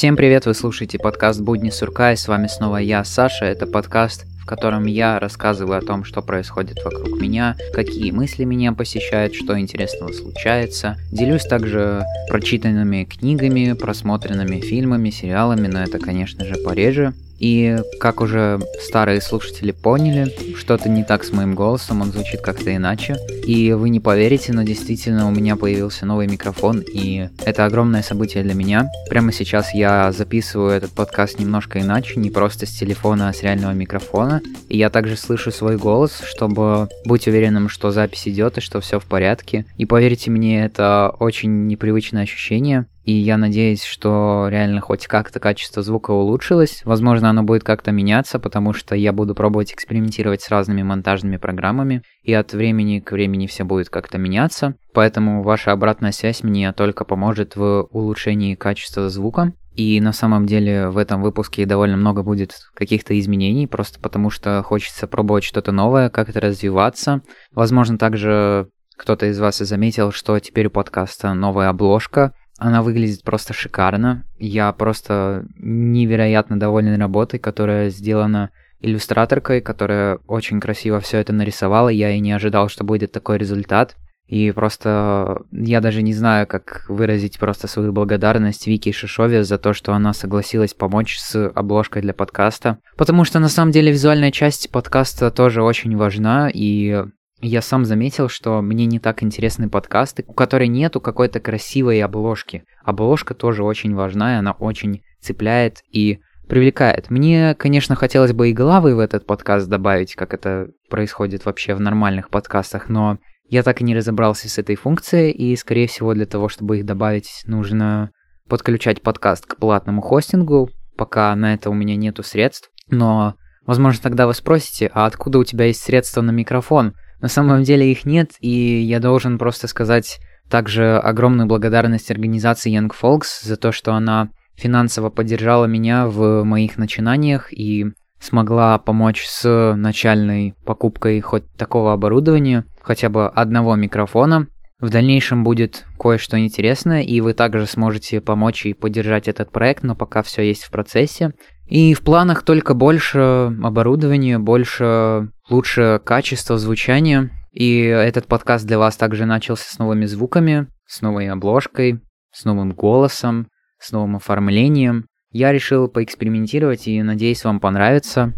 Всем привет, вы слушаете подкаст «Будни сурка» и с вами снова я, Саша. Это подкаст, в котором я рассказываю о том, что происходит вокруг меня, какие мысли меня посещают, что интересного случается. Делюсь также прочитанными книгами, просмотренными фильмами, сериалами, но это, конечно же, пореже. И как уже старые слушатели поняли, что-то не так с моим голосом, он звучит как-то иначе. И вы не поверите, но действительно у меня появился новый микрофон, и это огромное событие для меня. Прямо сейчас я записываю этот подкаст немножко иначе, не просто с телефона, а с реального микрофона. И я также слышу свой голос, чтобы быть уверенным, что запись идет и что все в порядке. И поверьте мне, это очень непривычное ощущение. И я надеюсь, что реально хоть как-то качество звука улучшилось. Возможно, оно будет как-то меняться, потому что я буду пробовать экспериментировать с разными монтажными программами, и от времени к времени все будет как-то меняться. Поэтому ваша обратная связь мне только поможет в улучшении качества звука. И на самом деле в этом выпуске довольно много будет каких-то изменений, просто потому что хочется пробовать что-то новое, как-то развиваться. Возможно, также кто-то из вас и заметил, что теперь у подкаста новая обложка, она выглядит просто шикарно. Я просто невероятно доволен работой, которая сделана иллюстраторкой, которая очень красиво все это нарисовала. Я и не ожидал, что будет такой результат. И просто я даже не знаю, как выразить просто свою благодарность Вики Шишове за то, что она согласилась помочь с обложкой для подкаста. Потому что на самом деле визуальная часть подкаста тоже очень важна, и я сам заметил, что мне не так интересны подкасты, у которой нету какой-то красивой обложки. Обложка тоже очень важна, и она очень цепляет и привлекает. Мне, конечно, хотелось бы и главы в этот подкаст добавить, как это происходит вообще в нормальных подкастах, но я так и не разобрался с этой функцией, и, скорее всего, для того, чтобы их добавить, нужно подключать подкаст к платному хостингу, пока на это у меня нету средств. Но, возможно, тогда вы спросите, а откуда у тебя есть средства на микрофон? На самом деле их нет, и я должен просто сказать также огромную благодарность организации Young Folks за то, что она финансово поддержала меня в моих начинаниях и смогла помочь с начальной покупкой хоть такого оборудования, хотя бы одного микрофона. В дальнейшем будет кое-что интересное, и вы также сможете помочь и поддержать этот проект, но пока все есть в процессе. И в планах только больше оборудования, больше, лучше качество звучания. И этот подкаст для вас также начался с новыми звуками, с новой обложкой, с новым голосом, с новым оформлением. Я решил поэкспериментировать и надеюсь вам понравится.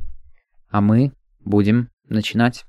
А мы будем начинать.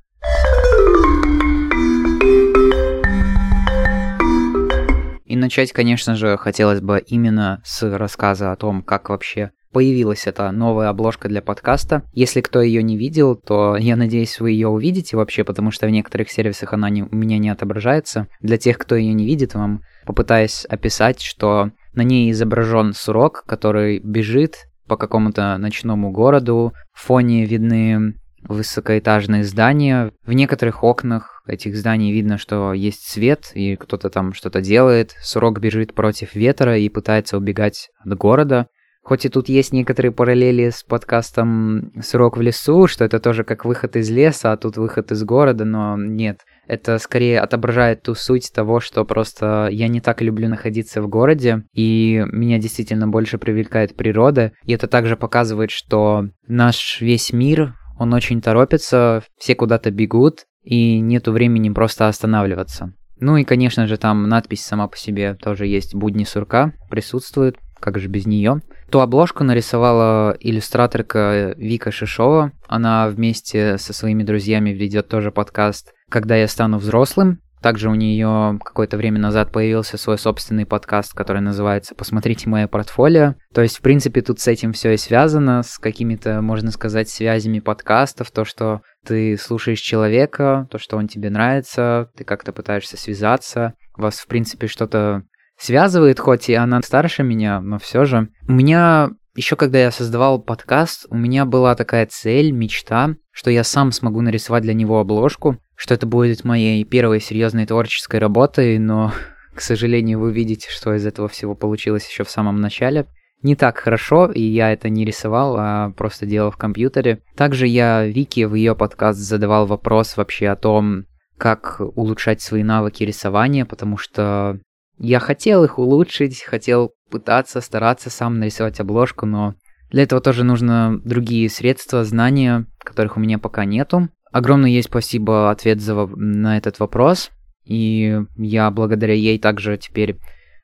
И начать, конечно же, хотелось бы именно с рассказа о том, как вообще появилась эта новая обложка для подкаста. Если кто ее не видел, то я надеюсь, вы ее увидите вообще, потому что в некоторых сервисах она не, у меня не отображается. Для тех, кто ее не видит, вам попытаюсь описать, что на ней изображен сурок, который бежит по какому-то ночному городу. В фоне видны высокоэтажные здания. В некоторых окнах этих зданий видно, что есть свет, и кто-то там что-то делает. Сурок бежит против ветра и пытается убегать от города. Хоть и тут есть некоторые параллели с подкастом «Срок в лесу», что это тоже как выход из леса, а тут выход из города, но нет. Это скорее отображает ту суть того, что просто я не так люблю находиться в городе, и меня действительно больше привлекает природа. И это также показывает, что наш весь мир, он очень торопится, все куда-то бегут, и нету времени просто останавливаться. Ну и, конечно же, там надпись сама по себе тоже есть «Будни сурка» присутствует, как же без нее. Ту обложку нарисовала иллюстраторка Вика Шишова. Она вместе со своими друзьями ведет тоже подкаст «Когда я стану взрослым». Также у нее какое-то время назад появился свой собственный подкаст, который называется «Посмотрите мое портфолио». То есть, в принципе, тут с этим все и связано, с какими-то, можно сказать, связями подкастов, то, что ты слушаешь человека, то, что он тебе нравится, ты как-то пытаешься связаться, вас, в принципе, что-то связывает, хоть и она старше меня, но все же. У меня еще когда я создавал подкаст, у меня была такая цель, мечта, что я сам смогу нарисовать для него обложку, что это будет моей первой серьезной творческой работой, но, к сожалению, вы видите, что из этого всего получилось еще в самом начале. Не так хорошо, и я это не рисовал, а просто делал в компьютере. Также я Вики в ее подкаст задавал вопрос вообще о том, как улучшать свои навыки рисования, потому что я хотел их улучшить, хотел пытаться, стараться сам нарисовать обложку, но для этого тоже нужно другие средства, знания, которых у меня пока нету. Огромное есть спасибо ответ за, на этот вопрос, и я благодаря ей также теперь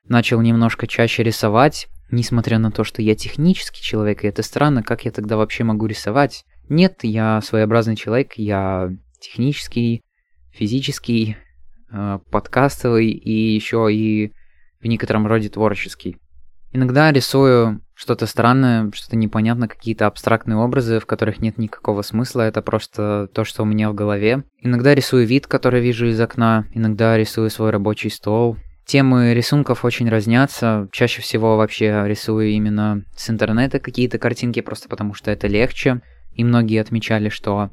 начал немножко чаще рисовать, несмотря на то, что я технический человек, и это странно, как я тогда вообще могу рисовать? Нет, я своеобразный человек, я технический, физический, подкастовый и еще и в некотором роде творческий. Иногда рисую что-то странное, что-то непонятно, какие-то абстрактные образы, в которых нет никакого смысла, это просто то, что у меня в голове. Иногда рисую вид, который вижу из окна, иногда рисую свой рабочий стол. Темы рисунков очень разнятся, чаще всего вообще рисую именно с интернета какие-то картинки, просто потому что это легче. И многие отмечали, что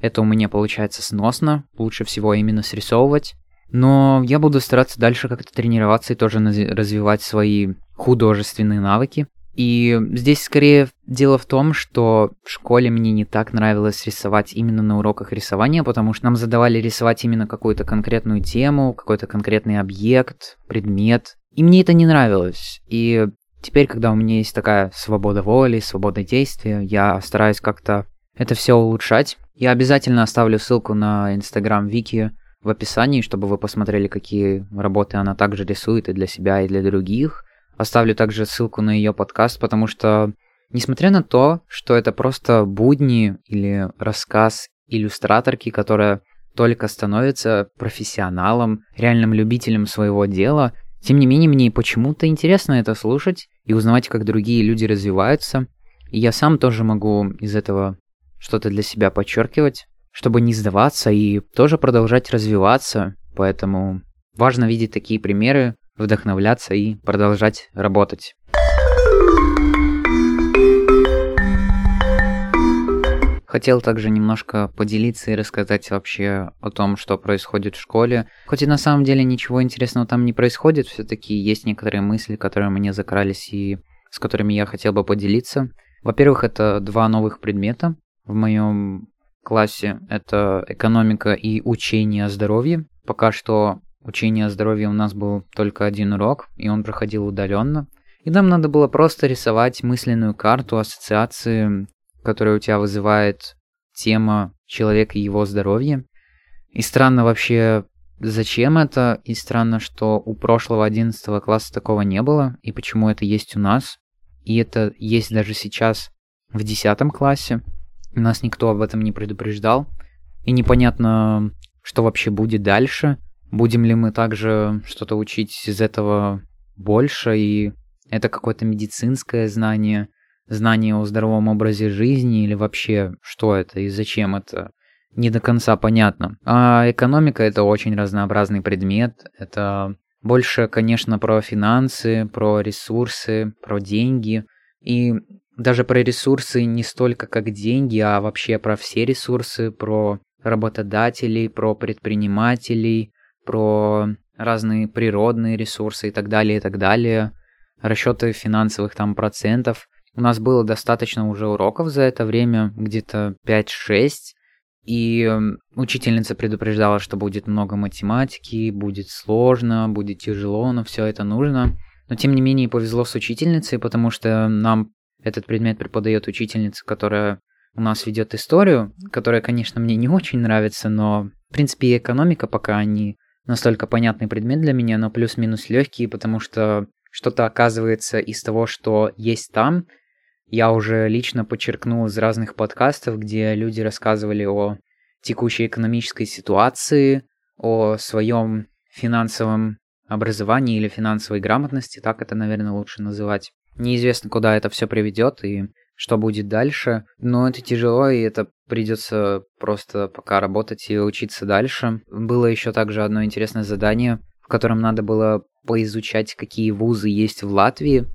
это у меня получается сносно, лучше всего именно срисовывать. Но я буду стараться дальше как-то тренироваться и тоже развивать свои художественные навыки. И здесь скорее дело в том, что в школе мне не так нравилось рисовать именно на уроках рисования, потому что нам задавали рисовать именно какую-то конкретную тему, какой-то конкретный объект, предмет. И мне это не нравилось. И теперь, когда у меня есть такая свобода воли, свобода действия, я стараюсь как-то это все улучшать. Я обязательно оставлю ссылку на инстаграм Вики в описании, чтобы вы посмотрели, какие работы она также рисует и для себя, и для других. Оставлю также ссылку на ее подкаст, потому что, несмотря на то, что это просто будни или рассказ иллюстраторки, которая только становится профессионалом, реальным любителем своего дела, тем не менее мне почему-то интересно это слушать и узнавать, как другие люди развиваются. И я сам тоже могу из этого что-то для себя подчеркивать чтобы не сдаваться и тоже продолжать развиваться. Поэтому важно видеть такие примеры, вдохновляться и продолжать работать. Хотел также немножко поделиться и рассказать вообще о том, что происходит в школе. Хоть и на самом деле ничего интересного там не происходит, все-таки есть некоторые мысли, которые мне закрались и с которыми я хотел бы поделиться. Во-первых, это два новых предмета в моем классе это экономика и учение о здоровье. Пока что учение о здоровье у нас был только один урок, и он проходил удаленно. И нам надо было просто рисовать мысленную карту ассоциации, которая у тебя вызывает тема человека и его здоровье. И странно вообще, зачем это, и странно, что у прошлого 11 класса такого не было, и почему это есть у нас. И это есть даже сейчас в 10 классе. Нас никто об этом не предупреждал. И непонятно, что вообще будет дальше. Будем ли мы также что-то учить из этого больше, и это какое-то медицинское знание, знание о здоровом образе жизни, или вообще что это и зачем это, не до конца понятно. А экономика это очень разнообразный предмет, это больше, конечно, про финансы, про ресурсы, про деньги. И даже про ресурсы не столько как деньги, а вообще про все ресурсы, про работодателей, про предпринимателей, про разные природные ресурсы и так далее, и так далее, расчеты финансовых там процентов. У нас было достаточно уже уроков за это время, где-то 5-6, и учительница предупреждала, что будет много математики, будет сложно, будет тяжело, но все это нужно. Но тем не менее повезло с учительницей, потому что нам этот предмет преподает учительница, которая у нас ведет историю, которая, конечно, мне не очень нравится, но, в принципе, и экономика пока не настолько понятный предмет для меня, но плюс-минус легкий, потому что что-то оказывается из того, что есть там. Я уже лично подчеркнул из разных подкастов, где люди рассказывали о текущей экономической ситуации, о своем финансовом образовании или финансовой грамотности, так это, наверное, лучше называть. Неизвестно, куда это все приведет и что будет дальше, но это тяжело, и это придется просто пока работать и учиться дальше. Было еще также одно интересное задание, в котором надо было поизучать, какие вузы есть в Латвии,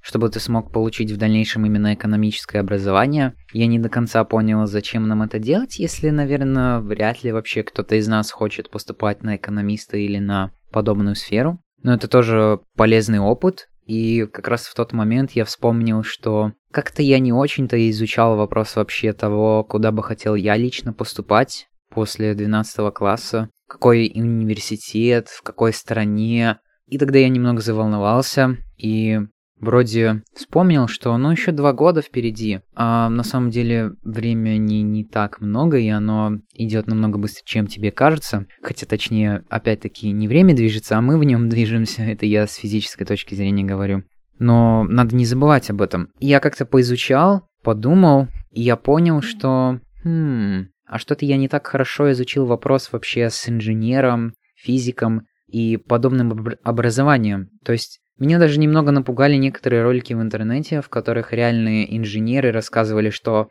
чтобы ты смог получить в дальнейшем именно экономическое образование. Я не до конца понял, зачем нам это делать, если, наверное, вряд ли вообще кто-то из нас хочет поступать на экономиста или на подобную сферу. Но это тоже полезный опыт, и как раз в тот момент я вспомнил, что как-то я не очень-то изучал вопрос вообще того, куда бы хотел я лично поступать после 12 класса, какой университет, в какой стране. И тогда я немного заволновался, и вроде вспомнил, что ну еще два года впереди, а на самом деле времени не так много, и оно идет намного быстрее, чем тебе кажется. Хотя точнее, опять-таки, не время движется, а мы в нем движемся. Это я с физической точки зрения говорю. Но надо не забывать об этом. Я как-то поизучал, подумал, и я понял, что... Хм, а что-то я не так хорошо изучил вопрос вообще с инженером, физиком и подобным образованием. То есть меня даже немного напугали некоторые ролики в интернете, в которых реальные инженеры рассказывали, что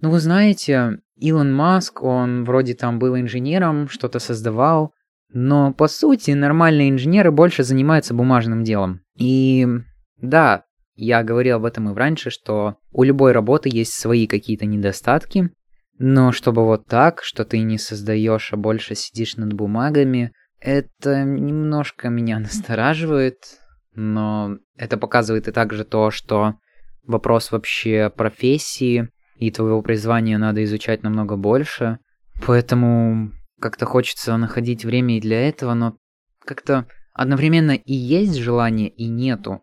ну вы знаете, Илон Маск, он вроде там был инженером, что-то создавал, но по сути нормальные инженеры больше занимаются бумажным делом. И да, я говорил об этом и раньше, что у любой работы есть свои какие-то недостатки, но чтобы вот так, что ты не создаешь, а больше сидишь над бумагами, это немножко меня настораживает, но это показывает и также то, что вопрос вообще профессии и твоего призвания надо изучать намного больше. Поэтому как-то хочется находить время и для этого, но как-то одновременно и есть желание, и нету.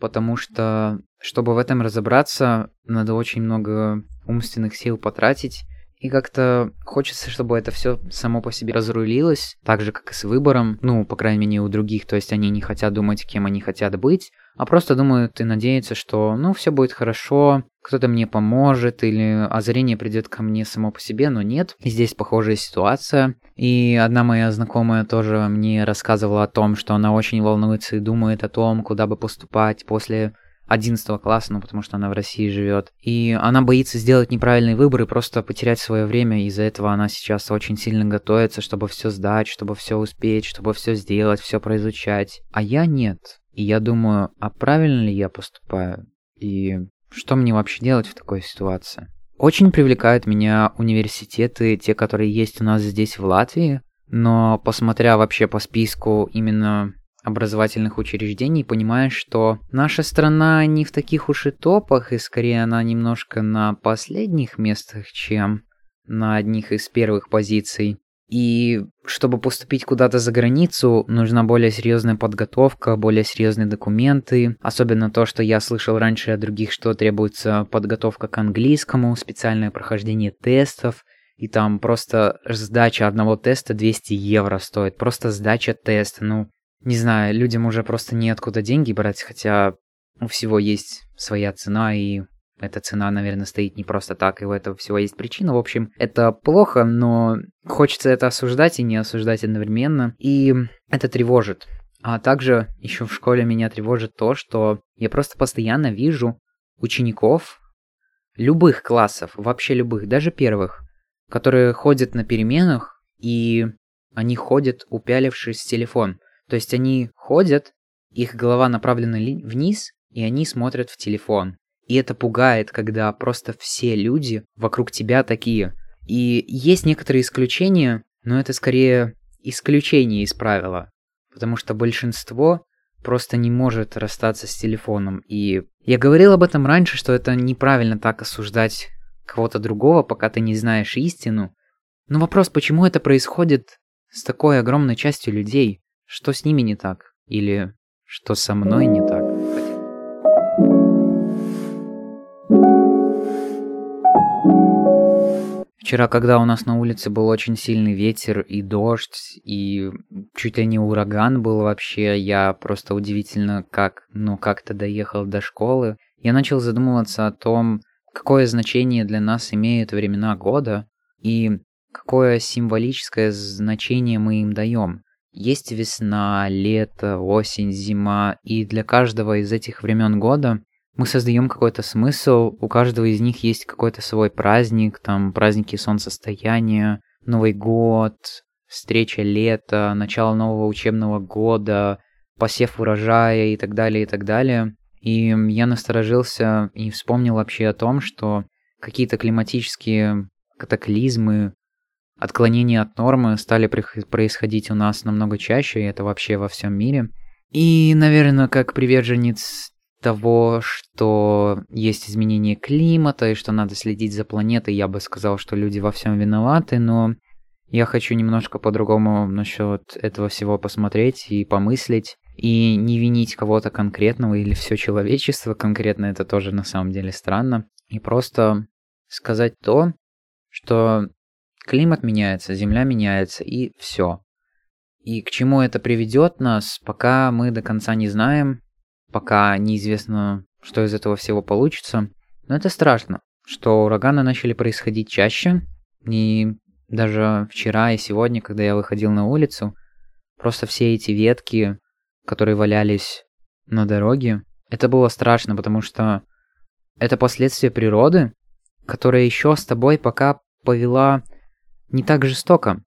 Потому что, чтобы в этом разобраться, надо очень много умственных сил потратить, и как-то хочется, чтобы это все само по себе разрулилось, так же, как и с выбором, ну, по крайней мере, у других, то есть они не хотят думать, кем они хотят быть, а просто думают и надеются, что, ну, все будет хорошо, кто-то мне поможет, или озарение придет ко мне само по себе, но нет. Здесь похожая ситуация. И одна моя знакомая тоже мне рассказывала о том, что она очень волнуется и думает о том, куда бы поступать после 11 класса, ну потому что она в России живет. И она боится сделать неправильный выбор и просто потерять свое время. Из-за этого она сейчас очень сильно готовится, чтобы все сдать, чтобы все успеть, чтобы все сделать, все произучать. А я нет. И я думаю, а правильно ли я поступаю? И что мне вообще делать в такой ситуации? Очень привлекают меня университеты, те, которые есть у нас здесь в Латвии, но посмотря вообще по списку именно образовательных учреждений, понимаешь, что наша страна не в таких уж и топах, и скорее она немножко на последних местах, чем на одних из первых позиций. И чтобы поступить куда-то за границу, нужна более серьезная подготовка, более серьезные документы. Особенно то, что я слышал раньше от других, что требуется подготовка к английскому, специальное прохождение тестов. И там просто сдача одного теста 200 евро стоит. Просто сдача теста. Ну, не знаю, людям уже просто неоткуда деньги брать, хотя у всего есть своя цена, и эта цена, наверное, стоит не просто так, и у этого всего есть причина. В общем, это плохо, но хочется это осуждать и не осуждать одновременно, и это тревожит. А также еще в школе меня тревожит то, что я просто постоянно вижу учеников любых классов, вообще любых, даже первых, которые ходят на переменах, и они ходят, упялившись в телефон. То есть они ходят, их голова направлена вниз, и они смотрят в телефон. И это пугает, когда просто все люди вокруг тебя такие. И есть некоторые исключения, но это скорее исключение из правила. Потому что большинство просто не может расстаться с телефоном. И я говорил об этом раньше, что это неправильно так осуждать кого-то другого, пока ты не знаешь истину. Но вопрос, почему это происходит с такой огромной частью людей? Что с ними не так? Или что со мной не так? Вчера, когда у нас на улице был очень сильный ветер и дождь, и чуть ли не ураган был вообще, я просто удивительно как, ну, как-то доехал до школы. Я начал задумываться о том, какое значение для нас имеют времена года и какое символическое значение мы им даем. Есть весна, лето, осень, зима, и для каждого из этих времен года мы создаем какой-то смысл, у каждого из них есть какой-то свой праздник, там праздники солнцестояния, Новый год, встреча лета, начало нового учебного года, посев урожая и так далее, и так далее. И я насторожился и вспомнил вообще о том, что какие-то климатические катаклизмы, отклонения от нормы стали происходить у нас намного чаще, и это вообще во всем мире. И, наверное, как приверженец того, что есть изменение климата и что надо следить за планетой, я бы сказал, что люди во всем виноваты, но я хочу немножко по-другому насчет этого всего посмотреть и помыслить. и не винить кого-то конкретного или все человечество конкретно, это тоже на самом деле странно. И просто сказать то, что климат меняется, земля меняется, и все. И к чему это приведет нас, пока мы до конца не знаем, пока неизвестно, что из этого всего получится. Но это страшно, что ураганы начали происходить чаще. И даже вчера и сегодня, когда я выходил на улицу, просто все эти ветки, которые валялись на дороге, это было страшно, потому что это последствия природы, которая еще с тобой пока повела не так жестоко.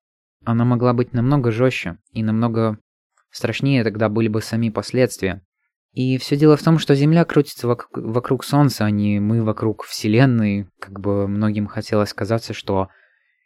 Она могла быть намного жестче и намного страшнее тогда были бы сами последствия. И все дело в том, что Земля крутится вокруг, вокруг Солнца, а не мы вокруг Вселенной. Как бы многим хотелось казаться, что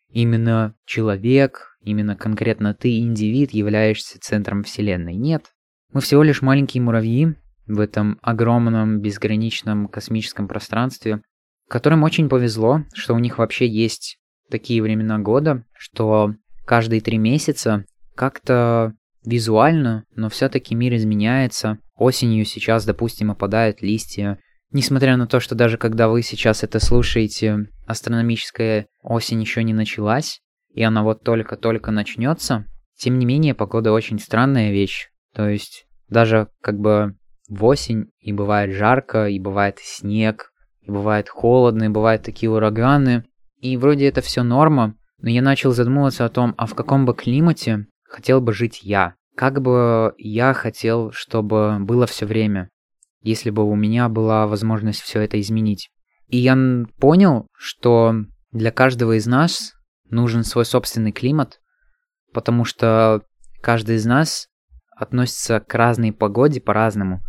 именно человек, именно конкретно ты, индивид, являешься центром Вселенной. Нет. Мы всего лишь маленькие муравьи в этом огромном безграничном космическом пространстве, которым очень повезло, что у них вообще есть такие времена года, что каждые три месяца как-то визуально, но все-таки мир изменяется. Осенью сейчас, допустим, опадают листья. Несмотря на то, что даже когда вы сейчас это слушаете, астрономическая осень еще не началась, и она вот только-только начнется, тем не менее погода очень странная вещь. То есть даже как бы в осень и бывает жарко, и бывает снег, и бывает холодно, и бывают такие ураганы. И вроде это все норма, но я начал задумываться о том, а в каком бы климате хотел бы жить я. Как бы я хотел, чтобы было все время, если бы у меня была возможность все это изменить. И я понял, что для каждого из нас нужен свой собственный климат, потому что каждый из нас относится к разной погоде по-разному.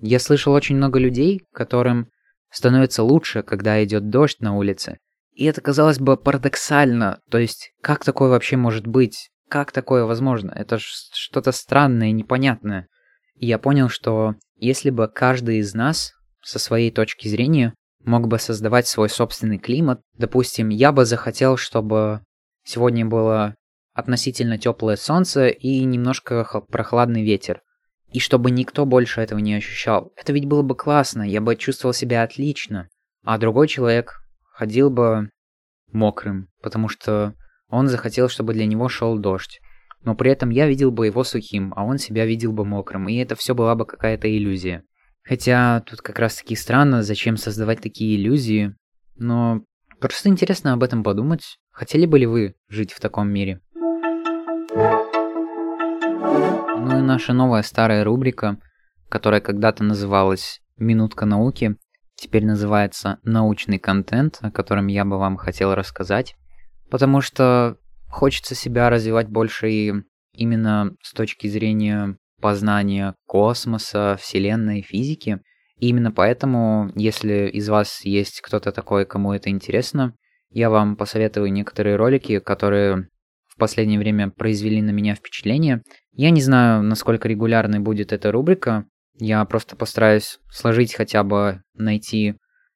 Я слышал очень много людей, которым становится лучше, когда идет дождь на улице, и это казалось бы парадоксально. То есть, как такое вообще может быть? Как такое возможно? Это что-то странное, непонятное. И я понял, что если бы каждый из нас со своей точки зрения мог бы создавать свой собственный климат, допустим, я бы захотел, чтобы сегодня было относительно теплое солнце и немножко прохладный ветер. И чтобы никто больше этого не ощущал. Это ведь было бы классно, я бы чувствовал себя отлично. А другой человек ходил бы мокрым, потому что он захотел, чтобы для него шел дождь. Но при этом я видел бы его сухим, а он себя видел бы мокрым, и это все была бы какая-то иллюзия. Хотя тут как раз таки странно, зачем создавать такие иллюзии, но просто интересно об этом подумать. Хотели бы ли вы жить в таком мире? Ну и наша новая старая рубрика, которая когда-то называлась «Минутка науки», теперь называется научный контент, о котором я бы вам хотел рассказать, потому что хочется себя развивать больше и именно с точки зрения познания космоса, Вселенной, физики. И именно поэтому, если из вас есть кто-то такой, кому это интересно, я вам посоветую некоторые ролики, которые в последнее время произвели на меня впечатление. Я не знаю, насколько регулярной будет эта рубрика, я просто постараюсь сложить хотя бы найти...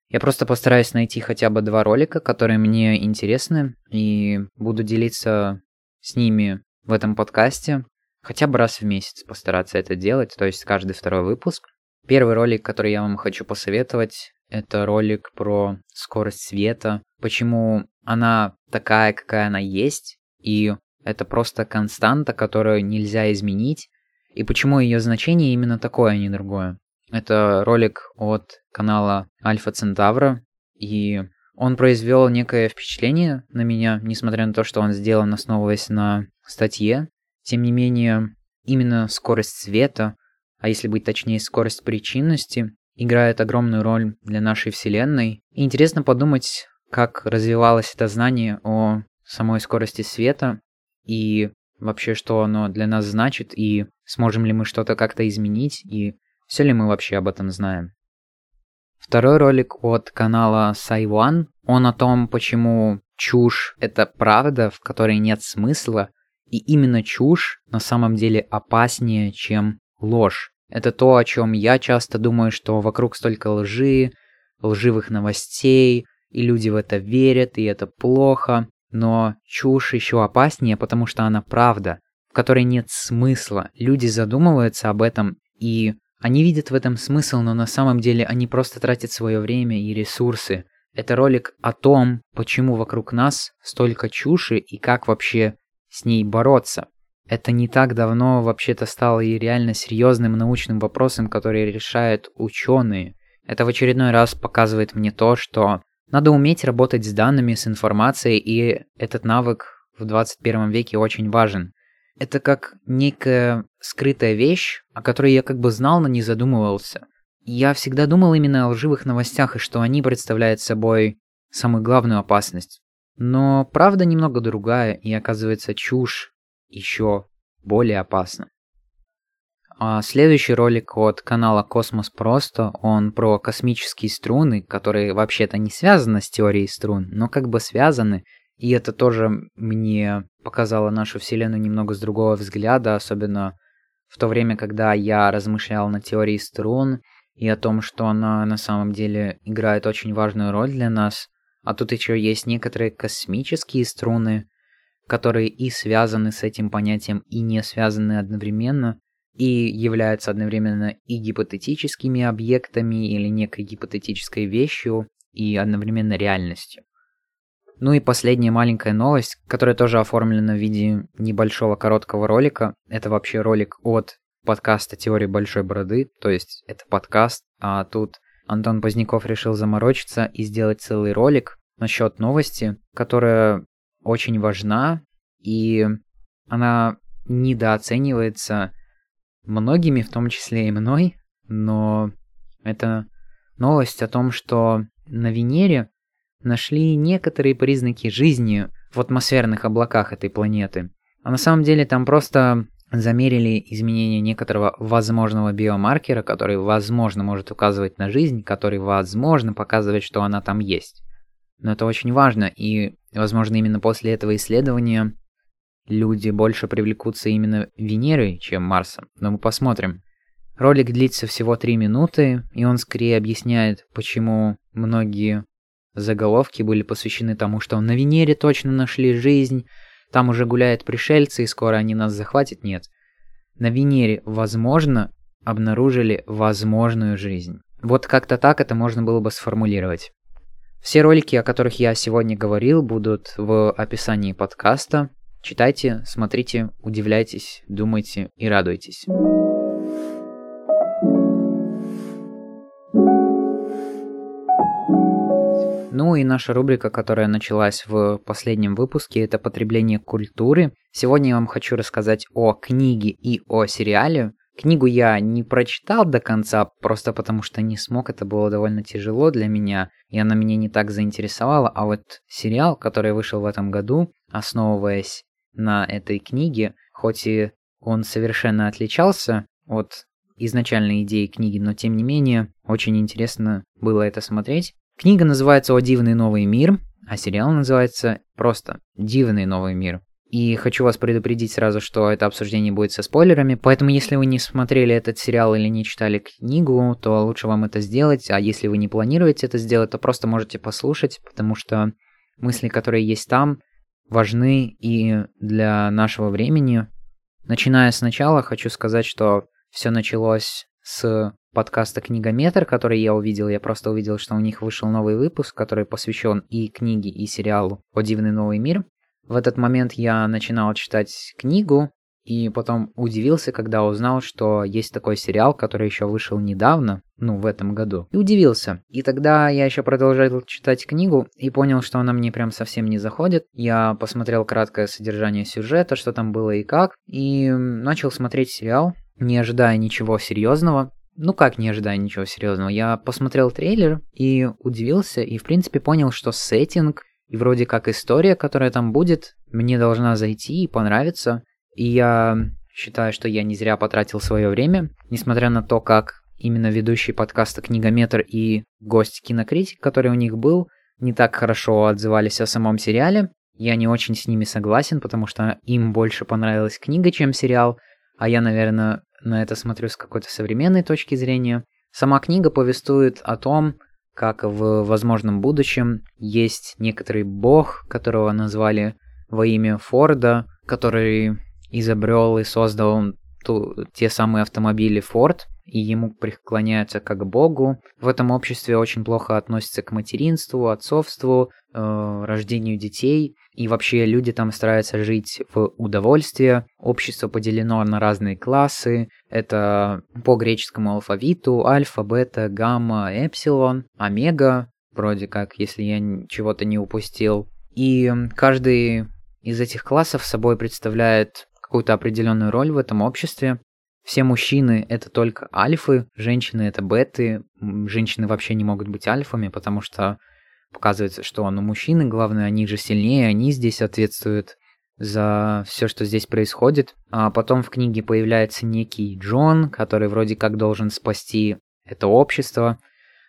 Я просто постараюсь найти хотя бы два ролика, которые мне интересны, и буду делиться с ними в этом подкасте. Хотя бы раз в месяц постараться это делать, то есть каждый второй выпуск. Первый ролик, который я вам хочу посоветовать, это ролик про скорость света, почему она такая, какая она есть, и это просто константа, которую нельзя изменить, и почему ее значение именно такое, а не другое. Это ролик от канала Альфа Центавра, и он произвел некое впечатление на меня, несмотря на то, что он сделан, основываясь на статье. Тем не менее, именно скорость света, а если быть точнее, скорость причинности, играет огромную роль для нашей Вселенной. И интересно подумать, как развивалось это знание о самой скорости света и вообще, что оно для нас значит, и сможем ли мы что-то как-то изменить, и все ли мы вообще об этом знаем. Второй ролик от канала Сайван, он о том, почему чушь — это правда, в которой нет смысла, и именно чушь на самом деле опаснее, чем ложь. Это то, о чем я часто думаю, что вокруг столько лжи, лживых новостей, и люди в это верят, и это плохо. Но чушь еще опаснее, потому что она правда, в которой нет смысла. Люди задумываются об этом И они видят в этом смысл, но на самом деле они просто тратят свое время и ресурсы. Это ролик о том, почему вокруг нас столько чуши и как вообще с ней бороться. Это не так давно вообще-то стало и реально серьезным научным вопросом, который решают ученые. Это в очередной раз показывает мне то, что надо уметь работать с данными, с информацией, и этот навык в 21 веке очень важен. Это как некая скрытая вещь, о которой я как бы знал, но не задумывался. Я всегда думал именно о лживых новостях и что они представляют собой самую главную опасность. Но правда немного другая, и оказывается чушь еще более опасна. А следующий ролик от канала Космос Просто, он про космические струны, которые вообще-то не связаны с теорией струн, но как бы связаны, и это тоже мне показало нашу Вселенную немного с другого взгляда, особенно в то время, когда я размышлял над теорией струн и о том, что она на самом деле играет очень важную роль для нас. А тут еще есть некоторые космические струны, которые и связаны с этим понятием, и не связаны одновременно, и являются одновременно и гипотетическими объектами или некой гипотетической вещью, и одновременно реальностью. Ну и последняя маленькая новость, которая тоже оформлена в виде небольшого короткого ролика. Это вообще ролик от подкаста «Теория большой бороды», то есть это подкаст, а тут Антон Поздняков решил заморочиться и сделать целый ролик насчет новости, которая очень важна, и она недооценивается многими, в том числе и мной, но это новость о том, что на Венере нашли некоторые признаки жизни в атмосферных облаках этой планеты. А на самом деле там просто замерили изменение некоторого возможного биомаркера, который, возможно, может указывать на жизнь, который, возможно, показывает, что она там есть. Но это очень важно, и, возможно, именно после этого исследования люди больше привлекутся именно Венерой, чем Марсом. Но мы посмотрим. Ролик длится всего 3 минуты, и он скорее объясняет, почему многие Заголовки были посвящены тому, что на Венере точно нашли жизнь, там уже гуляют пришельцы и скоро они нас захватят. Нет. На Венере, возможно, обнаружили возможную жизнь. Вот как-то так это можно было бы сформулировать. Все ролики, о которых я сегодня говорил, будут в описании подкаста. Читайте, смотрите, удивляйтесь, думайте и радуйтесь. Ну и наша рубрика, которая началась в последнем выпуске, это потребление культуры. Сегодня я вам хочу рассказать о книге и о сериале. Книгу я не прочитал до конца, просто потому что не смог, это было довольно тяжело для меня, и она меня не так заинтересовала, а вот сериал, который вышел в этом году, основываясь на этой книге, хоть и он совершенно отличался от изначальной идеи книги, но тем не менее очень интересно было это смотреть. Книга называется «О дивный новый мир», а сериал называется просто «Дивный новый мир». И хочу вас предупредить сразу, что это обсуждение будет со спойлерами, поэтому если вы не смотрели этот сериал или не читали книгу, то лучше вам это сделать, а если вы не планируете это сделать, то просто можете послушать, потому что мысли, которые есть там, важны и для нашего времени. Начиная с начала, хочу сказать, что все началось с подкаста «Книгометр», который я увидел. Я просто увидел, что у них вышел новый выпуск, который посвящен и книге, и сериалу «О дивный новый мир». В этот момент я начинал читать книгу, и потом удивился, когда узнал, что есть такой сериал, который еще вышел недавно, ну, в этом году. И удивился. И тогда я еще продолжал читать книгу и понял, что она мне прям совсем не заходит. Я посмотрел краткое содержание сюжета, что там было и как, и начал смотреть сериал, не ожидая ничего серьезного. Ну как не ожидая ничего серьезного? Я посмотрел трейлер и удивился, и в принципе понял, что сеттинг и вроде как история, которая там будет, мне должна зайти и понравиться. И я считаю, что я не зря потратил свое время, несмотря на то, как именно ведущий подкаста «Книгометр» и гость-кинокритик, который у них был, не так хорошо отзывались о самом сериале. Я не очень с ними согласен, потому что им больше понравилась книга, чем сериал, а я, наверное, на это смотрю с какой-то современной точки зрения. Сама книга повествует о том, как в возможном будущем есть некоторый бог, которого назвали во имя Форда, который изобрел и создал ту, те самые автомобили Ford. и ему преклоняются как богу. В этом обществе очень плохо относятся к материнству, отцовству, э, рождению детей. И вообще люди там стараются жить в удовольствие. Общество поделено на разные классы. Это по греческому алфавиту альфа, бета, гамма, эпсилон, омега, вроде как, если я чего-то не упустил. И каждый из этих классов собой представляет какую-то определенную роль в этом обществе. Все мужчины — это только альфы, женщины — это беты. Женщины вообще не могут быть альфами, потому что показывается, что ну, мужчины, главное, они же сильнее, они здесь ответствуют за все, что здесь происходит. А потом в книге появляется некий Джон, который вроде как должен спасти это общество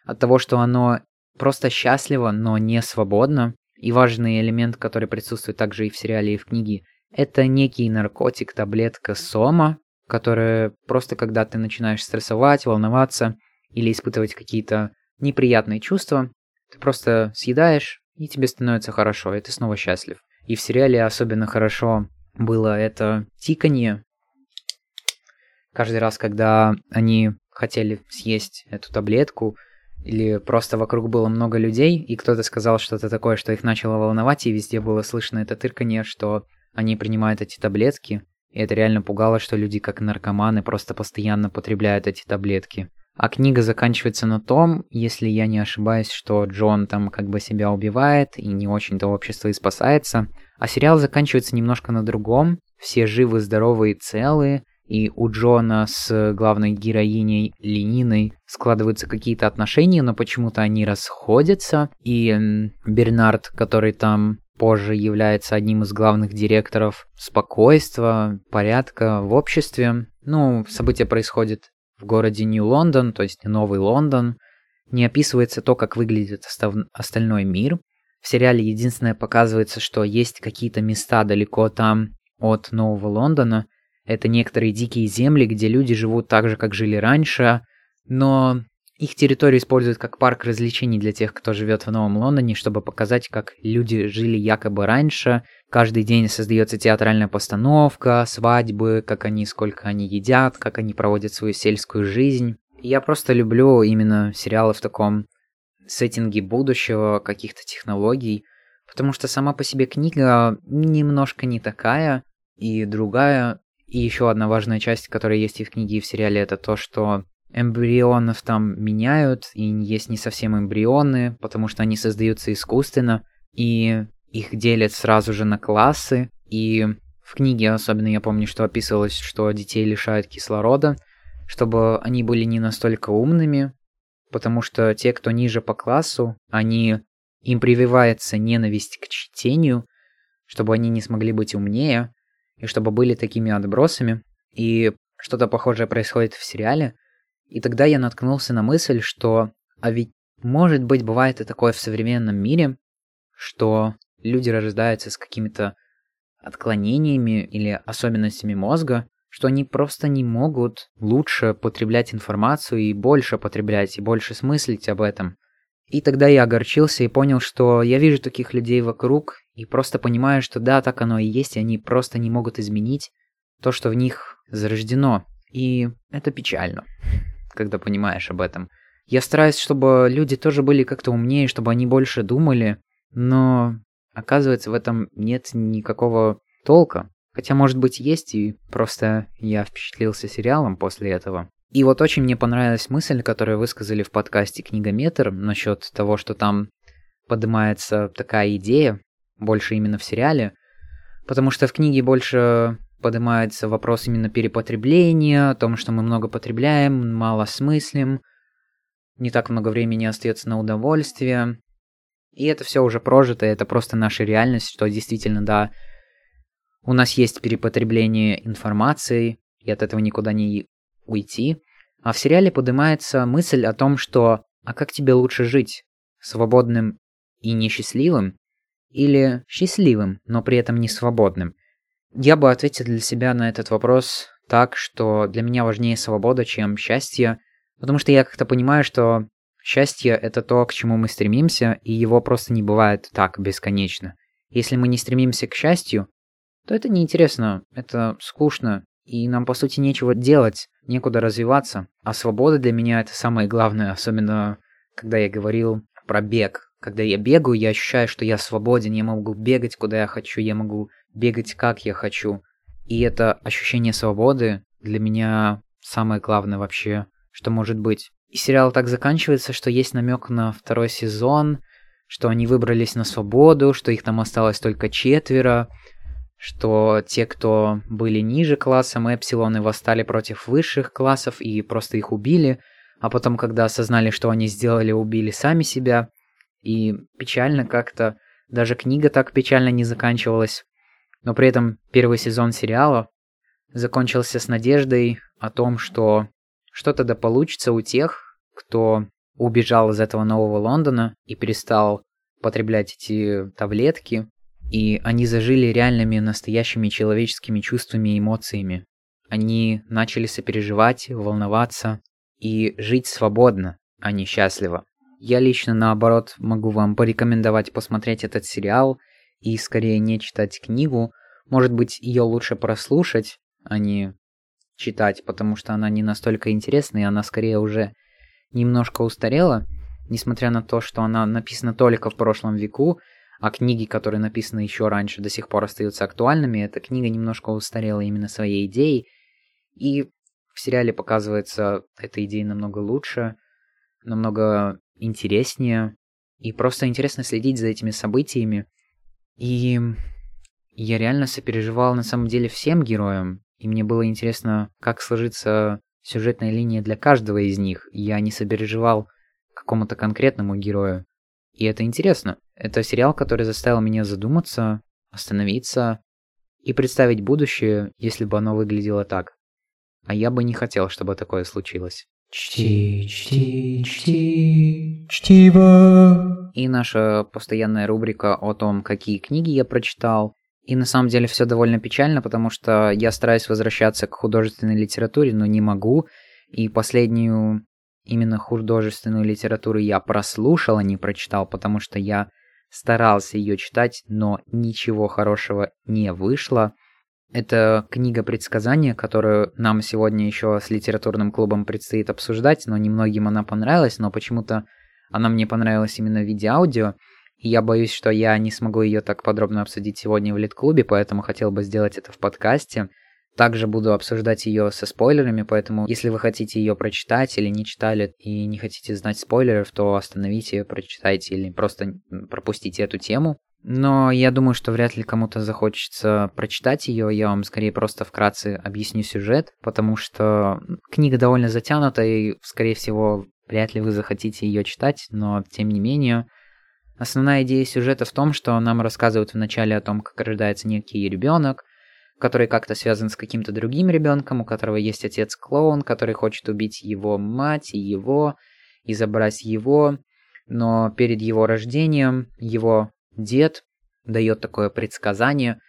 от того, что оно просто счастливо, но не свободно. И важный элемент, который присутствует также и в сериале, и в книге, это некий наркотик, таблетка сома, которая просто когда ты начинаешь стрессовать, волноваться или испытывать какие-то неприятные чувства, ты просто съедаешь, и тебе становится хорошо, и ты снова счастлив. И в сериале особенно хорошо было это тиканье. Каждый раз, когда они хотели съесть эту таблетку, или просто вокруг было много людей, и кто-то сказал что-то такое, что их начало волновать, и везде было слышно это тырканье, что они принимают эти таблетки, и это реально пугало, что люди как наркоманы просто постоянно потребляют эти таблетки. А книга заканчивается на том, если я не ошибаюсь, что Джон там как бы себя убивает и не очень-то общество и спасается. А сериал заканчивается немножко на другом. Все живы, здоровы и целые. И у Джона с главной героиней Лениной складываются какие-то отношения, но почему-то они расходятся. И Бернард, который там позже является одним из главных директоров спокойствия, порядка в обществе. Ну, события происходят в городе Нью-Лондон, то есть Новый Лондон. Не описывается то, как выглядит остальной мир. В сериале единственное показывается, что есть какие-то места далеко там от Нового Лондона. Это некоторые дикие земли, где люди живут так же, как жили раньше, но их территорию используют как парк развлечений для тех, кто живет в Новом Лондоне, чтобы показать, как люди жили якобы раньше. Каждый день создается театральная постановка, свадьбы, как они, сколько они едят, как они проводят свою сельскую жизнь. Я просто люблю именно сериалы в таком сеттинге будущего, каких-то технологий, потому что сама по себе книга немножко не такая и другая. И еще одна важная часть, которая есть и в книге, и в сериале, это то, что эмбрионов там меняют, и есть не совсем эмбрионы, потому что они создаются искусственно, и их делят сразу же на классы, и в книге особенно я помню, что описывалось, что детей лишают кислорода, чтобы они были не настолько умными, потому что те, кто ниже по классу, они им прививается ненависть к чтению, чтобы они не смогли быть умнее, и чтобы были такими отбросами. И что-то похожее происходит в сериале, и тогда я наткнулся на мысль, что а ведь может быть бывает и такое в современном мире, что люди рождаются с какими-то отклонениями или особенностями мозга, что они просто не могут лучше потреблять информацию и больше потреблять, и больше смыслить об этом. И тогда я огорчился и понял, что я вижу таких людей вокруг, и просто понимаю, что да, так оно и есть, и они просто не могут изменить то, что в них зарождено. И это печально когда понимаешь об этом. Я стараюсь, чтобы люди тоже были как-то умнее, чтобы они больше думали, но оказывается в этом нет никакого толка. Хотя, может быть, есть, и просто я впечатлился сериалом после этого. И вот очень мне понравилась мысль, которую высказали в подкасте «Книгометр» насчет того, что там поднимается такая идея, больше именно в сериале, потому что в книге больше поднимается вопрос именно перепотребления, о том, что мы много потребляем, мало смыслим, не так много времени остается на удовольствие. И это все уже прожито, это просто наша реальность, что действительно, да, у нас есть перепотребление информации, и от этого никуда не уйти. А в сериале поднимается мысль о том, что «а как тебе лучше жить? Свободным и несчастливым? Или счастливым, но при этом не свободным?» Я бы ответил для себя на этот вопрос так, что для меня важнее свобода, чем счастье, потому что я как-то понимаю, что счастье — это то, к чему мы стремимся, и его просто не бывает так бесконечно. Если мы не стремимся к счастью, то это неинтересно, это скучно, и нам, по сути, нечего делать, некуда развиваться. А свобода для меня это самое главное, особенно когда я говорил про бег. Когда я бегаю, я ощущаю, что я свободен, я могу бегать куда я хочу, я могу бегать как я хочу. И это ощущение свободы для меня самое главное вообще, что может быть. И сериал так заканчивается, что есть намек на второй сезон, что они выбрались на свободу, что их там осталось только четверо, что те, кто были ниже классом Эпсилоны, восстали против высших классов и просто их убили, а потом, когда осознали, что они сделали, убили сами себя. И печально как-то, даже книга так печально не заканчивалась. Но при этом первый сезон сериала закончился с надеждой о том, что что-то да получится у тех, кто убежал из этого нового Лондона и перестал потреблять эти таблетки, и они зажили реальными настоящими человеческими чувствами и эмоциями. Они начали сопереживать, волноваться и жить свободно, а не счастливо. Я лично, наоборот, могу вам порекомендовать посмотреть этот сериал и скорее не читать книгу. Может быть, ее лучше прослушать, а не читать, потому что она не настолько интересна, и она скорее уже немножко устарела, несмотря на то, что она написана только в прошлом веку, а книги, которые написаны еще раньше, до сих пор остаются актуальными. Эта книга немножко устарела именно своей идеей, и в сериале показывается эта идея намного лучше, намного интереснее, и просто интересно следить за этими событиями. И я реально сопереживал на самом деле всем героям, и мне было интересно, как сложится сюжетная линия для каждого из них. Я не сопереживал какому-то конкретному герою. И это интересно. Это сериал, который заставил меня задуматься, остановиться и представить будущее, если бы оно выглядело так. А я бы не хотел, чтобы такое случилось. Чти, чти, чти, чтиво. И наша постоянная рубрика о том, какие книги я прочитал. И на самом деле все довольно печально, потому что я стараюсь возвращаться к художественной литературе, но не могу. И последнюю именно художественную литературу я прослушал, а не прочитал, потому что я старался ее читать, но ничего хорошего не вышло. Это книга предсказания, которую нам сегодня еще с литературным клубом предстоит обсуждать, но немногим она понравилась, но почему-то она мне понравилась именно в виде аудио. И я боюсь, что я не смогу ее так подробно обсудить сегодня в лид-клубе, поэтому хотел бы сделать это в подкасте. Также буду обсуждать ее со спойлерами, поэтому если вы хотите ее прочитать или не читали и не хотите знать спойлеров, то остановите, прочитайте или просто пропустите эту тему. Но я думаю, что вряд ли кому-то захочется прочитать ее. Я вам скорее просто вкратце объясню сюжет, потому что книга довольно затянута, и, скорее всего, вряд ли вы захотите ее читать, но тем не менее. Основная идея сюжета в том, что нам рассказывают вначале о том, как рождается некий ребенок, который как-то связан с каким-то другим ребенком, у которого есть отец-клоун, который хочет убить его мать и его, и забрать его. Но перед его рождением его дед дает такое предсказание,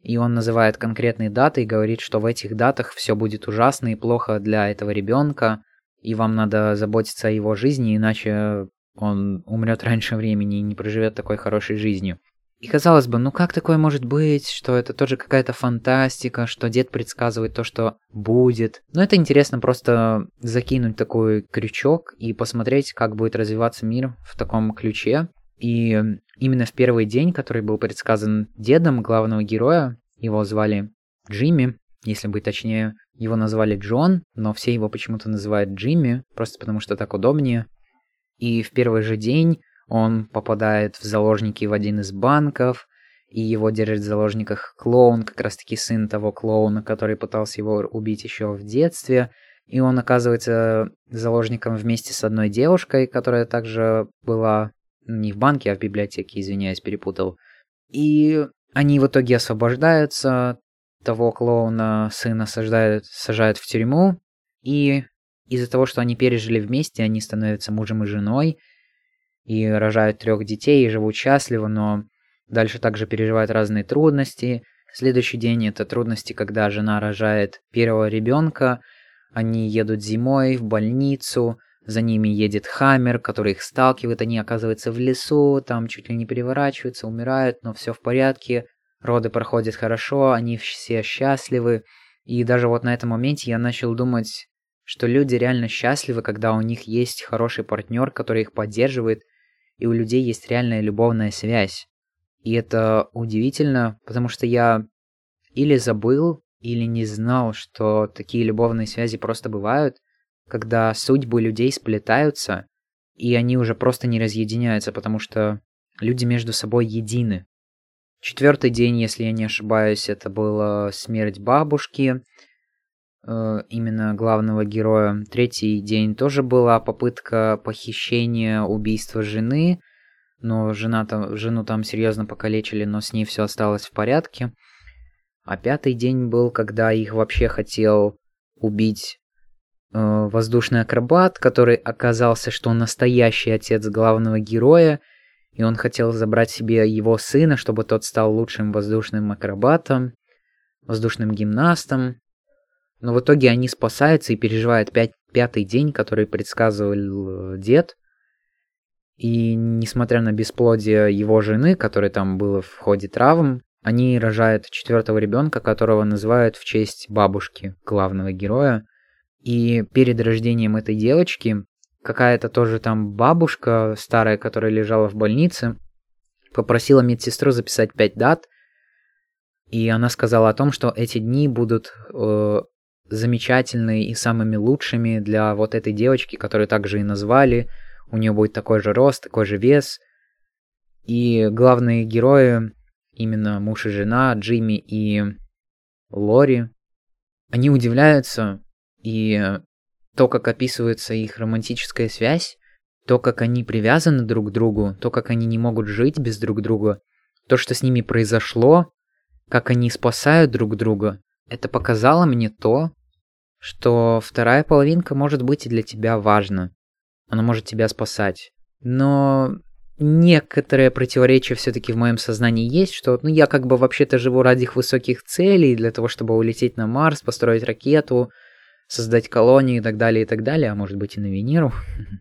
и он называет конкретные даты и говорит, что в этих датах все будет ужасно и плохо для этого ребенка, и вам надо заботиться о его жизни, иначе он умрет раньше времени и не проживет такой хорошей жизнью. И казалось бы, ну как такое может быть, что это тоже какая-то фантастика, что дед предсказывает то, что будет. Но это интересно просто закинуть такой крючок и посмотреть, как будет развиваться мир в таком ключе. И именно в первый день, который был предсказан дедом главного героя, его звали Джимми, если быть точнее, его назвали Джон, но все его почему-то называют Джимми, просто потому что так удобнее. И в первый же день он попадает в заложники в один из банков, и его держит в заложниках клоун, как раз-таки сын того клоуна, который пытался его убить еще в детстве. И он оказывается заложником вместе с одной девушкой, которая также была не в банке, а в библиотеке, извиняюсь, перепутал. И они в итоге освобождаются, того клоуна сына сажают, сажают в тюрьму, и из-за того, что они пережили вместе, они становятся мужем и женой, и рожают трех детей, и живут счастливо, но дальше также переживают разные трудности. Следующий день это трудности, когда жена рожает первого ребенка, они едут зимой в больницу, за ними едет Хаммер, который их сталкивает, они оказываются в лесу, там чуть ли не переворачиваются, умирают, но все в порядке, роды проходят хорошо, они все счастливы. И даже вот на этом моменте я начал думать, что люди реально счастливы, когда у них есть хороший партнер, который их поддерживает, и у людей есть реальная любовная связь. И это удивительно, потому что я или забыл, или не знал, что такие любовные связи просто бывают, когда судьбы людей сплетаются, и они уже просто не разъединяются, потому что люди между собой едины. Четвертый день, если я не ошибаюсь, это была смерть бабушки, э, именно главного героя. Третий день тоже была попытка похищения, убийства жены, но жена там, жену там серьезно покалечили, но с ней все осталось в порядке. А пятый день был, когда их вообще хотел убить воздушный акробат, который оказался, что он настоящий отец главного героя, и он хотел забрать себе его сына, чтобы тот стал лучшим воздушным акробатом, воздушным гимнастом. Но в итоге они спасаются и переживают пять, пятый день, который предсказывал э, дед. И несмотря на бесплодие его жены, которое там было в ходе травм, они рожают четвертого ребенка, которого называют в честь бабушки главного героя. И перед рождением этой девочки какая-то тоже там бабушка старая, которая лежала в больнице, попросила медсестру записать пять дат, и она сказала о том, что эти дни будут э, замечательные и самыми лучшими для вот этой девочки, которую также и назвали. У нее будет такой же рост, такой же вес. И главные герои, именно муж и жена, Джимми и Лори, они удивляются, и то, как описывается их романтическая связь, то, как они привязаны друг к другу, то, как они не могут жить без друг друга, то, что с ними произошло, как они спасают друг друга, это показало мне то, что вторая половинка может быть и для тебя важна. Она может тебя спасать. Но некоторое противоречие все-таки в моем сознании есть, что ну, я как бы вообще-то живу ради их высоких целей, для того, чтобы улететь на Марс, построить ракету, создать колонию и так далее, и так далее, а может быть и на Венеру.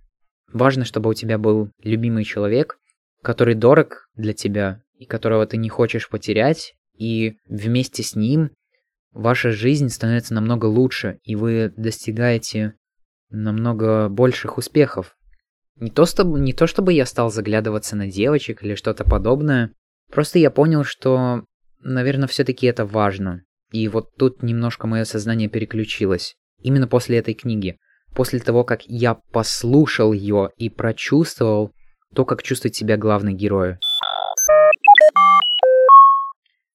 Важно, чтобы у тебя был любимый человек, который дорог для тебя и которого ты не хочешь потерять, и вместе с ним ваша жизнь становится намного лучше, и вы достигаете намного больших успехов. Не то, чтобы, не то чтобы я стал заглядываться на девочек или что-то подобное, просто я понял, что, наверное, все-таки это важно. И вот тут немножко мое сознание переключилось именно после этой книги. После того, как я послушал ее и прочувствовал то, как чувствует себя главный герой.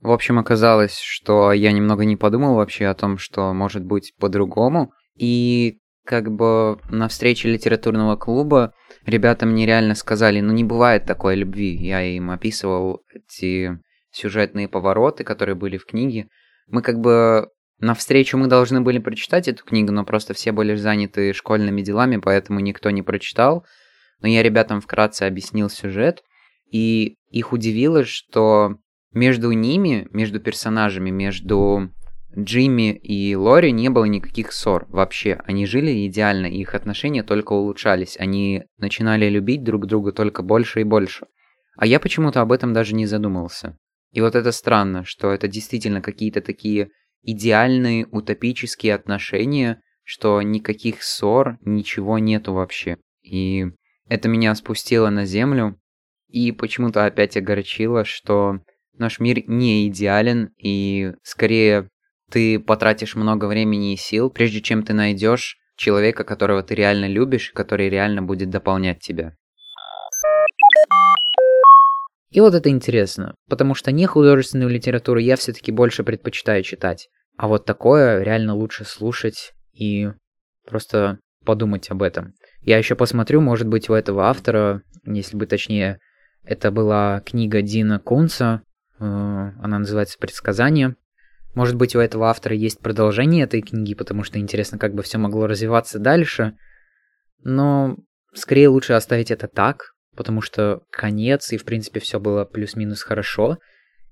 В общем, оказалось, что я немного не подумал вообще о том, что может быть по-другому. И как бы на встрече литературного клуба ребята мне реально сказали, ну не бывает такой любви. Я им описывал эти сюжетные повороты, которые были в книге. Мы как бы на встречу мы должны были прочитать эту книгу, но просто все были заняты школьными делами, поэтому никто не прочитал. Но я ребятам вкратце объяснил сюжет, и их удивило, что между ними, между персонажами, между Джимми и Лори не было никаких ссор вообще. Они жили идеально, их отношения только улучшались. Они начинали любить друг друга только больше и больше. А я почему-то об этом даже не задумывался. И вот это странно, что это действительно какие-то такие идеальные утопические отношения, что никаких ссор, ничего нету вообще. И это меня спустило на землю и почему-то опять огорчило, что наш мир не идеален, и скорее ты потратишь много времени и сил, прежде чем ты найдешь человека, которого ты реально любишь, который реально будет дополнять тебя. И вот это интересно, потому что не художественную литературу я все-таки больше предпочитаю читать. А вот такое реально лучше слушать и просто подумать об этом. Я еще посмотрю, может быть, у этого автора, если бы точнее, это была книга Дина Кунца, э, она называется «Предсказание». Может быть, у этого автора есть продолжение этой книги, потому что интересно, как бы все могло развиваться дальше. Но скорее лучше оставить это так, потому что конец, и в принципе все было плюс-минус хорошо.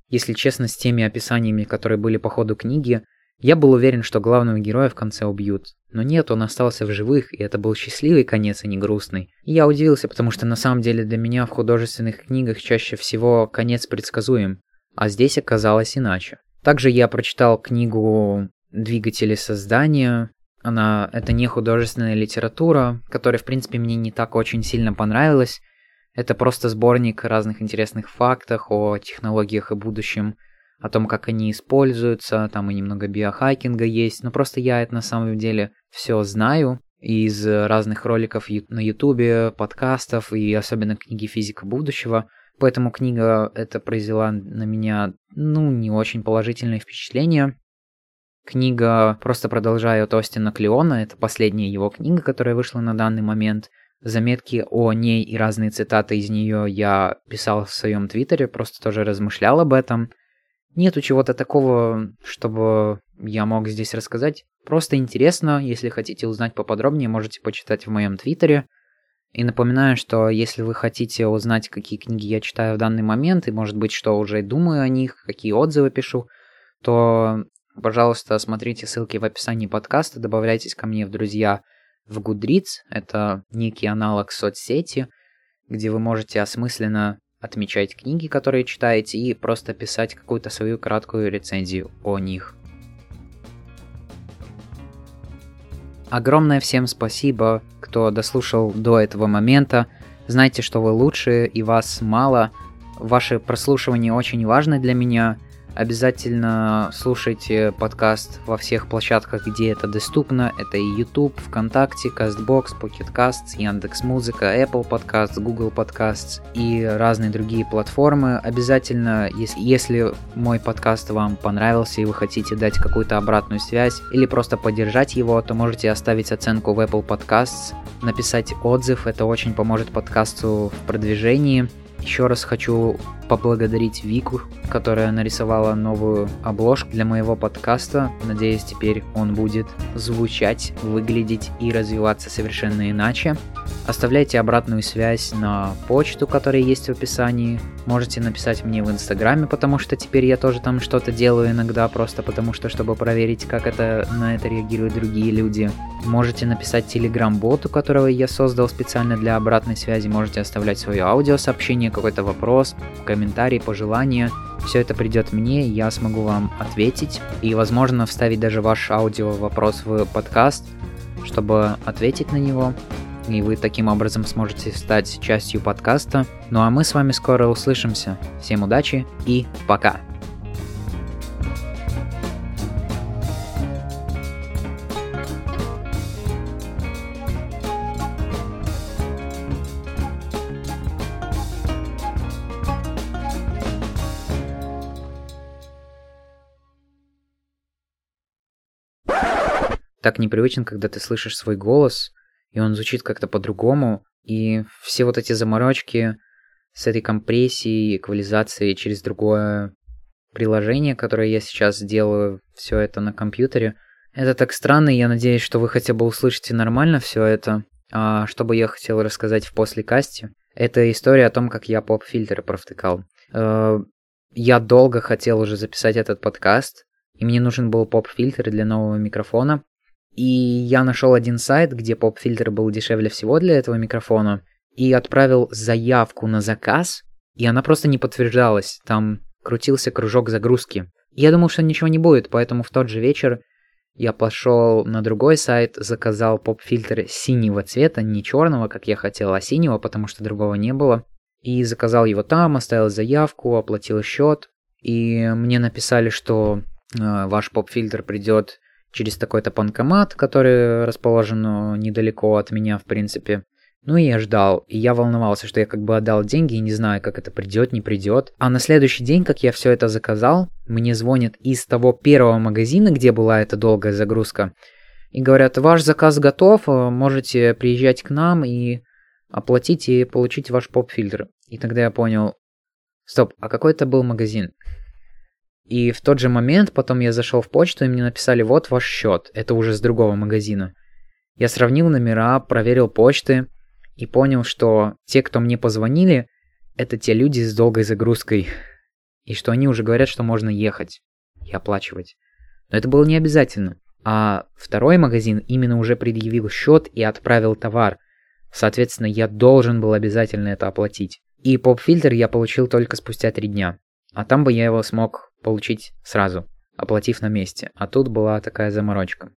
Если честно, с теми описаниями, которые были по ходу книги, я был уверен, что главного героя в конце убьют. Но нет, он остался в живых, и это был счастливый конец, а не грустный. И я удивился, потому что на самом деле для меня в художественных книгах чаще всего конец предсказуем, а здесь оказалось иначе. Также я прочитал книгу двигатели создания. Она, это не художественная литература, которая, в принципе, мне не так очень сильно понравилась. Это просто сборник разных интересных фактов о технологиях и будущем, о том, как они используются, там и немного биохакинга есть, но просто я это на самом деле все знаю из разных роликов на ютубе, подкастов и особенно книги «Физика будущего», поэтому книга эта произвела на меня, ну, не очень положительное впечатление. Книга просто продолжает Остина Клеона, это последняя его книга, которая вышла на данный момент. Заметки о ней и разные цитаты из нее я писал в своем твиттере, просто тоже размышлял об этом. Нету чего-то такого, чтобы я мог здесь рассказать. Просто интересно, если хотите узнать поподробнее, можете почитать в моем твиттере. И напоминаю, что если вы хотите узнать, какие книги я читаю в данный момент, и может быть, что уже думаю о них, какие отзывы пишу, то, пожалуйста, смотрите ссылки в описании подкаста, добавляйтесь ко мне в друзья в Goodreads, это некий аналог соцсети, где вы можете осмысленно отмечать книги, которые читаете, и просто писать какую-то свою краткую рецензию о них. Огромное всем спасибо, кто дослушал до этого момента. Знайте, что вы лучшие и вас мало. Ваше прослушивание очень важно для меня. Обязательно слушайте подкаст во всех площадках, где это доступно. Это и YouTube, ВКонтакте, CastBox, Pocket Casts, Яндекс.Музыка, Apple Podcasts, Google Podcasts и разные другие платформы. Обязательно, если, если мой подкаст вам понравился и вы хотите дать какую-то обратную связь или просто поддержать его, то можете оставить оценку в Apple Podcasts, написать отзыв, это очень поможет подкасту в продвижении. Еще раз хочу поблагодарить Вику, которая нарисовала новую обложку для моего подкаста. Надеюсь, теперь он будет звучать, выглядеть и развиваться совершенно иначе. Оставляйте обратную связь на почту, которая есть в описании. Можете написать мне в Инстаграме, потому что теперь я тоже там что-то делаю иногда, просто потому что, чтобы проверить, как это на это реагируют другие люди. Можете написать Телеграм-боту, которого я создал специально для обратной связи. Можете оставлять свое аудиосообщение, какой-то вопрос, комментарий, пожелания. Все это придет мне, я смогу вам ответить и, возможно, вставить даже ваш аудио вопрос в подкаст, чтобы ответить на него и вы таким образом сможете стать частью подкаста. Ну а мы с вами скоро услышимся. Всем удачи и пока! Так непривычно, когда ты слышишь свой голос, и он звучит как-то по-другому, и все вот эти заморочки с этой компрессией, эквализацией через другое приложение, которое я сейчас делаю, все это на компьютере, это так странно, и я надеюсь, что вы хотя бы услышите нормально все это. А что бы я хотел рассказать в послекасте, это история о том, как я поп-фильтры провтыкал. Э, я долго хотел уже записать этот подкаст, и мне нужен был поп-фильтр для нового микрофона, и я нашел один сайт, где поп-фильтр был дешевле всего для этого микрофона, и отправил заявку на заказ, и она просто не подтверждалась. Там крутился кружок загрузки. Я думал, что ничего не будет, поэтому в тот же вечер я пошел на другой сайт, заказал поп-фильтр синего цвета, не черного, как я хотел, а синего, потому что другого не было. И заказал его там, оставил заявку, оплатил счет. И мне написали, что э, ваш поп-фильтр придет через такой-то банкомат, который расположен ну, недалеко от меня, в принципе. Ну и я ждал, и я волновался, что я как бы отдал деньги и не знаю, как это придет, не придет. А на следующий день, как я все это заказал, мне звонят из того первого магазина, где была эта долгая загрузка, и говорят, ваш заказ готов, можете приезжать к нам и оплатить и получить ваш поп-фильтр. И тогда я понял, стоп, а какой это был магазин? И в тот же момент потом я зашел в почту, и мне написали, вот ваш счет, это уже с другого магазина. Я сравнил номера, проверил почты и понял, что те, кто мне позвонили, это те люди с долгой загрузкой. И что они уже говорят, что можно ехать и оплачивать. Но это было не обязательно. А второй магазин именно уже предъявил счет и отправил товар. Соответственно, я должен был обязательно это оплатить. И поп-фильтр я получил только спустя три дня. А там бы я его смог получить сразу. оплатив на месте. А тут была такая заморочка.